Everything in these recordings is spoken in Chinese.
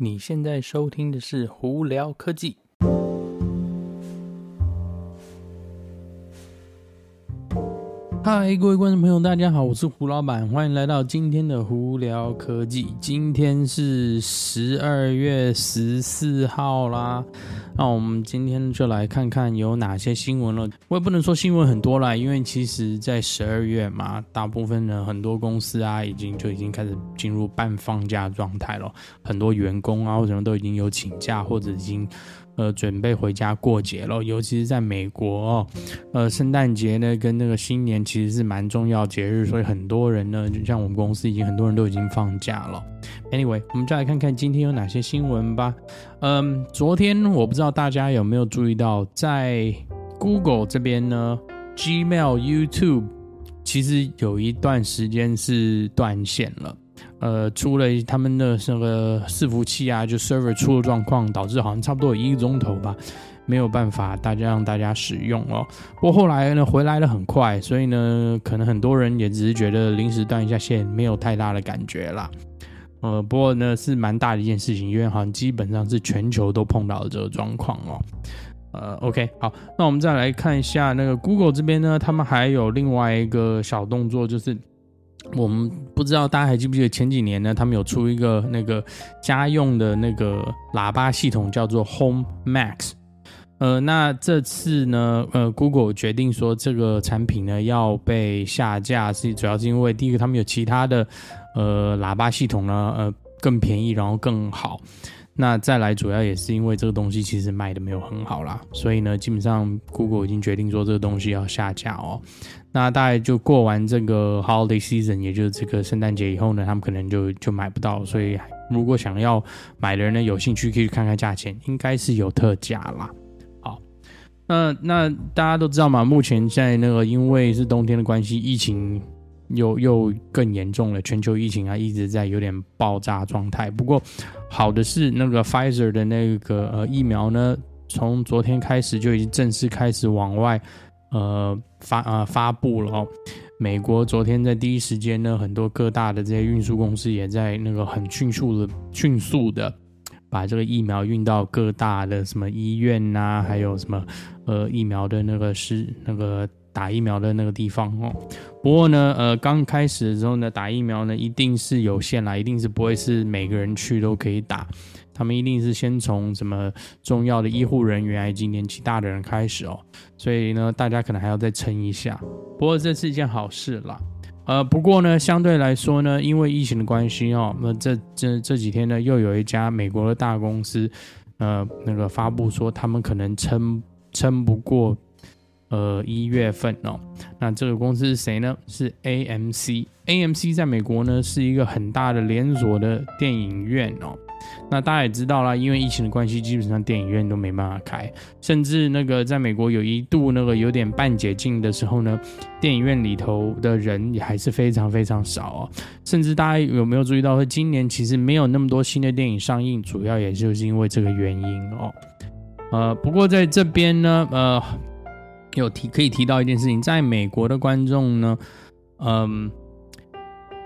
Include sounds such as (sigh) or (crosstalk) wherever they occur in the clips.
你现在收听的是《胡聊科技》。嗨，各位观众朋友，大家好，我是胡老板，欢迎来到今天的《胡聊科技》。今天是十二月十四号啦。那我们今天就来看看有哪些新闻了。我也不能说新闻很多啦，因为其实，在十二月嘛，大部分的很多公司啊，已经就已经开始进入半放假状态了。很多员工啊，或什么都已经有请假，或者已经呃准备回家过节了。尤其是在美国哦，呃，圣诞节呢跟那个新年其实是蛮重要节日，所以很多人呢，就像我们公司已经很多人都已经放假了。Anyway，我们再来看看今天有哪些新闻吧。嗯，昨天我不知道大家有没有注意到，在 Google 这边呢，Gmail、YouTube 其实有一段时间是断线了。呃，出了他们的那个伺服器啊，就 server 出了状况，导致好像差不多有一个钟头吧，没有办法大家让大家使用哦。不过后来呢，回来的很快，所以呢，可能很多人也只是觉得临时断一下线，没有太大的感觉啦。呃，不过呢，是蛮大的一件事情，因为好像基本上是全球都碰到了这个状况哦。呃，OK，好，那我们再来看一下那个 Google 这边呢，他们还有另外一个小动作，就是我们不知道大家还记不记得前几年呢，他们有出一个那个家用的那个喇叭系统，叫做 Home Max。呃，那这次呢，呃，Google 决定说这个产品呢要被下架，是主要是因为第一个他们有其他的。呃，喇叭系统呢，呃，更便宜，然后更好。那再来，主要也是因为这个东西其实卖的没有很好啦，所以呢，基本上 Google 已经决定说这个东西要下架哦。那大概就过完这个 Holiday Season，也就是这个圣诞节以后呢，他们可能就就买不到。所以如果想要买的人呢，有兴趣可以去看看价钱，应该是有特价啦。好，那那大家都知道嘛，目前在那个因为是冬天的关系，疫情。又又更严重了，全球疫情啊一直在有点爆炸状态。不过好的是，那个 Pfizer 的那个呃疫苗呢，从昨天开始就已经正式开始往外呃发呃发布了哦。美国昨天在第一时间呢，很多各大的这些运输公司也在那个很迅速的迅速的把这个疫苗运到各大的什么医院呐、还有什么呃疫苗的那个是那个。打疫苗的那个地方哦，不过呢，呃，刚开始的时候呢，打疫苗呢一定是有限啦，一定是不会是每个人去都可以打，他们一定是先从什么重要的医护人员以及年纪大的人开始哦，所以呢，大家可能还要再撑一下。不过这是一件好事啦，呃，不过呢，相对来说呢，因为疫情的关系哦，那这这这几天呢，又有一家美国的大公司，呃，那个发布说他们可能撑撑不过。呃，一月份哦，那这个公司是谁呢？是 AMC。AMC 在美国呢是一个很大的连锁的电影院哦。那大家也知道啦，因为疫情的关系，基本上电影院都没办法开，甚至那个在美国有一度那个有点半解禁的时候呢，电影院里头的人也还是非常非常少哦。甚至大家有没有注意到，说今年其实没有那么多新的电影上映，主要也就是因为这个原因哦。呃，不过在这边呢，呃。有提可以提到一件事情，在美国的观众呢，嗯，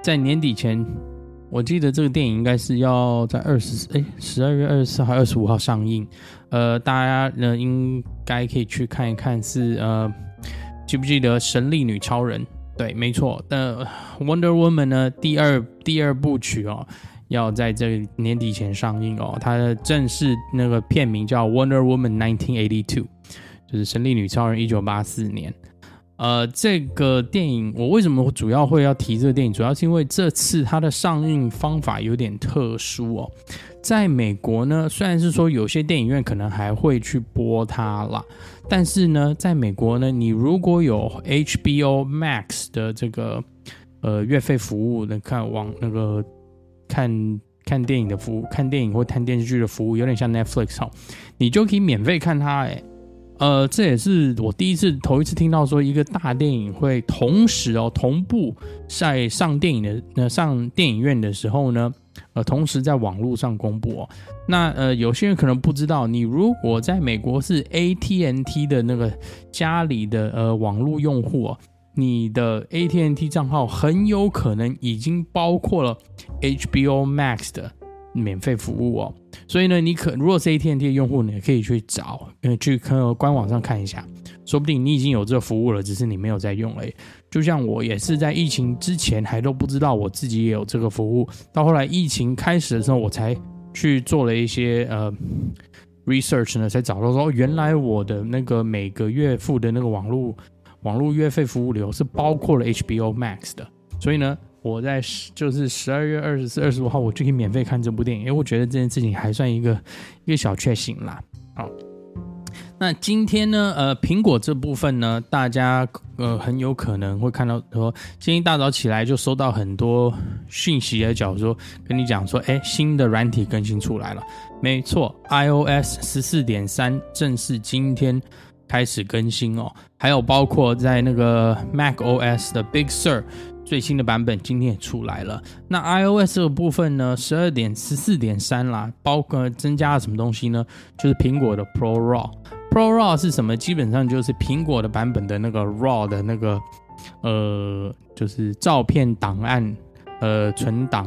在年底前，我记得这个电影应该是要在二十哎十二月二十四号、二十五号上映，呃，大家呢应该可以去看一看是，呃记不记得《神力女超人》？对，没错，那《Wonder Woman》呢第二第二部曲哦，要在这个年底前上映哦，它的正式那个片名叫《Wonder Woman 1982》。就是《神力女超人》一九八四年，呃，这个电影我为什么主要会要提这个电影？主要是因为这次它的上映方法有点特殊哦。在美国呢，虽然是说有些电影院可能还会去播它啦，但是呢，在美国呢，你如果有 HBO Max 的这个呃月费服务，能看网那个看看电影的服务，看电影或看电视剧的服务，有点像 Netflix 哦，你就可以免费看它诶。呃，这也是我第一次头一次听到说一个大电影会同时哦同步在上电影的那上电影院的时候呢，呃，同时在网络上公布哦。那呃，有些人可能不知道，你如果在美国是 AT&T 的那个家里的呃网络用户哦，你的 AT&T 账号很有可能已经包括了 HBO Max 的免费服务哦。所以呢，你可如果是 AT&T 的用户，你也可以去找，呃，去看官网上看一下，说不定你已经有这个服务了，只是你没有在用而已。就像我也是在疫情之前还都不知道我自己也有这个服务，到后来疫情开始的时候，我才去做了一些呃 research 呢，才找到说原来我的那个每个月付的那个网络网络月费服务流是包括了 HBO Max 的，所以呢。我在十就是十二月二十四、二十五号，我就可以免费看这部电影，因为我觉得这件事情还算一个一个小确幸啦。好，那今天呢，呃，苹果这部分呢，大家呃很有可能会看到说，今天一大早起来就收到很多讯息的角说跟你讲说，哎，新的软体更新出来了。没错，iOS 十四点三正式今天开始更新哦，还有包括在那个 macOS 的 Big Sur。最新的版本今天也出来了。那 iOS 这个部分呢，十二点十四点三啦，包括增加了什么东西呢？就是苹果的 Pro RAW。Pro RAW 是什么？基本上就是苹果的版本的那个 RAW 的那个呃，就是照片档案呃存档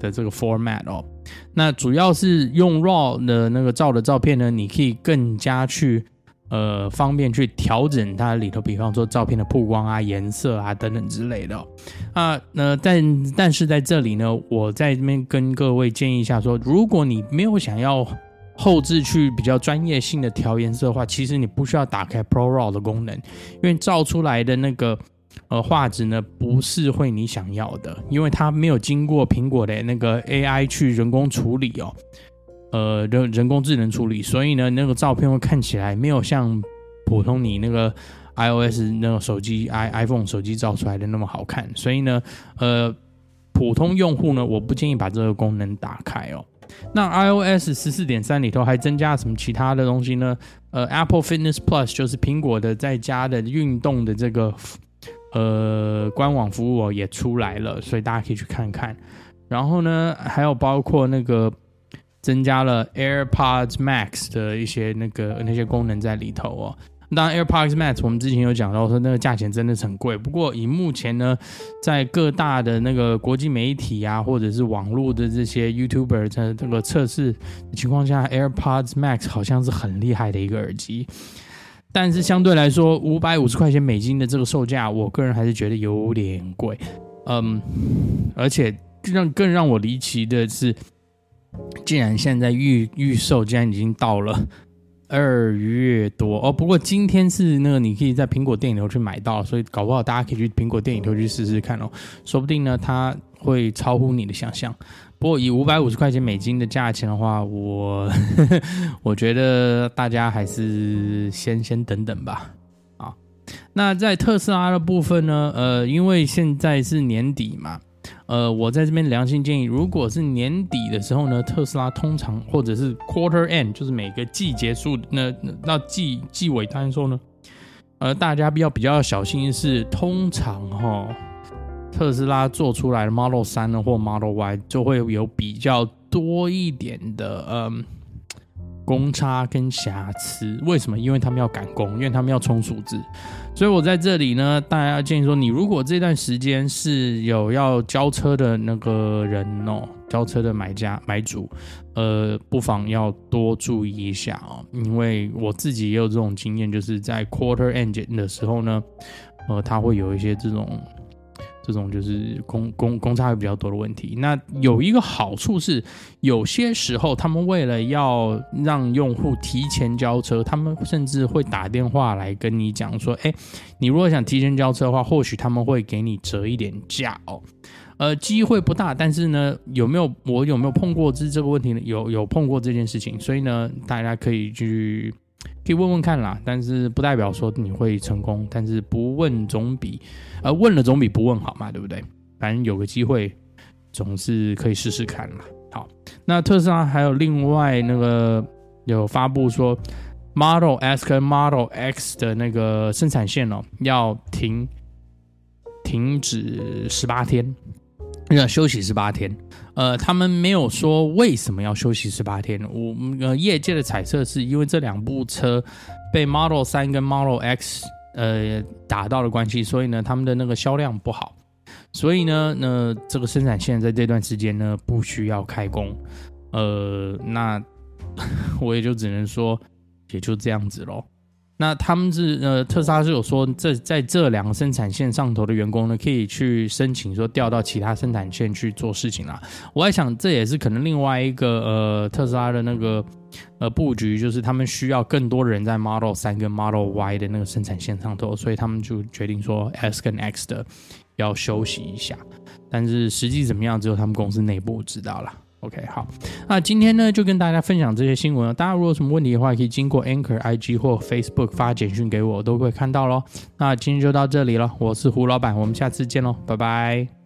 的这个 format 哦。那主要是用 RAW 的那个照的照片呢，你可以更加去。呃，方便去调整它里头，比方说照片的曝光啊、颜色啊等等之类的、哦、啊。那但但是在这里呢，我在这边跟各位建议一下说，如果你没有想要后置去比较专业性的调颜色的话，其实你不需要打开 Pro RAW 的功能，因为照出来的那个呃画质呢，不是会你想要的，因为它没有经过苹果的那个 AI 去人工处理哦。呃，人人工智能处理，所以呢，那个照片会看起来没有像普通你那个 iOS 那个手机 i iPhone 手机照出来的那么好看。所以呢，呃，普通用户呢，我不建议把这个功能打开哦。那 iOS 十四点三里头还增加什么其他的东西呢？呃，Apple Fitness Plus 就是苹果的在家的运动的这个呃官网服务哦也出来了，所以大家可以去看看。然后呢，还有包括那个。增加了 AirPods Max 的一些那个那些功能在里头哦。当然，AirPods Max 我们之前有讲到说那个价钱真的是很贵。不过以目前呢，在各大的那个国际媒体啊，或者是网络的这些 YouTuber 的这个测试情况下，AirPods Max 好像是很厉害的一个耳机。但是相对来说，五百五十块钱美金的这个售价，我个人还是觉得有点贵。嗯，而且让更让我离奇的是。既然现在预预售，竟然已经到了二月多哦。不过今天是那个，你可以在苹果店里头去买到，所以搞不好大家可以去苹果店里头去试试看哦。说不定呢，它会超乎你的想象。不过以五百五十块钱美金的价钱的话，我 (laughs) 我觉得大家还是先先等等吧。啊，那在特斯拉的部分呢？呃，因为现在是年底嘛。呃，我在这边良心建议，如果是年底的时候呢，特斯拉通常或者是 quarter end，就是每个季结束那到季季尾单的时候呢，呃，大家比较比较小心的是，通常哈、哦，特斯拉做出来的 Model 3呢或 Model Y 就会有比较多一点的嗯。公差跟瑕疵，为什么？因为他们要赶工，因为他们要冲数字。所以我在这里呢，大家要建议说，你如果这段时间是有要交车的那个人哦，交车的买家买主，呃，不妨要多注意一下哦，因为我自己也有这种经验，就是在 quarter Engine 的时候呢，呃，它会有一些这种。这种就是公公公差会比较多的问题。那有一个好处是，有些时候他们为了要让用户提前交车，他们甚至会打电话来跟你讲说：“哎，你如果想提前交车的话，或许他们会给你折一点价哦。”呃，机会不大，但是呢，有没有我有没有碰过这这个问题呢？有有碰过这件事情，所以呢，大家可以去。可以问问看啦，但是不代表说你会成功。但是不问总比，呃，问了总比不问好嘛，对不对？反正有个机会，总是可以试试看啦。好，那特斯拉还有另外那个有发布说，Model S 跟 Model X 的那个生产线哦，要停停止十八天。要休息十八天，呃，他们没有说为什么要休息十八天。我呃业界的猜测是因为这两部车被 Model 3跟 Model X 呃打到的关系，所以呢，他们的那个销量不好。所以呢，那这个生产线在这段时间呢不需要开工，呃，那 (laughs) 我也就只能说也就这样子喽。那他们是呃，特斯拉是有说，这在这两个生产线上头的员工呢，可以去申请说调到其他生产线去做事情啦。我在想，这也是可能另外一个呃，特斯拉的那个呃布局，就是他们需要更多人在 Model 三跟 Model Y 的那个生产线上头，所以他们就决定说 S 跟 X 的要休息一下。但是实际怎么样，只有他们公司内部知道了。OK，好，那今天呢就跟大家分享这些新闻。大家如果有什么问题的话，可以经过 Anchor IG 或 Facebook 发简讯给我，我都会看到喽。那今天就到这里了，我是胡老板，我们下次见喽，拜拜。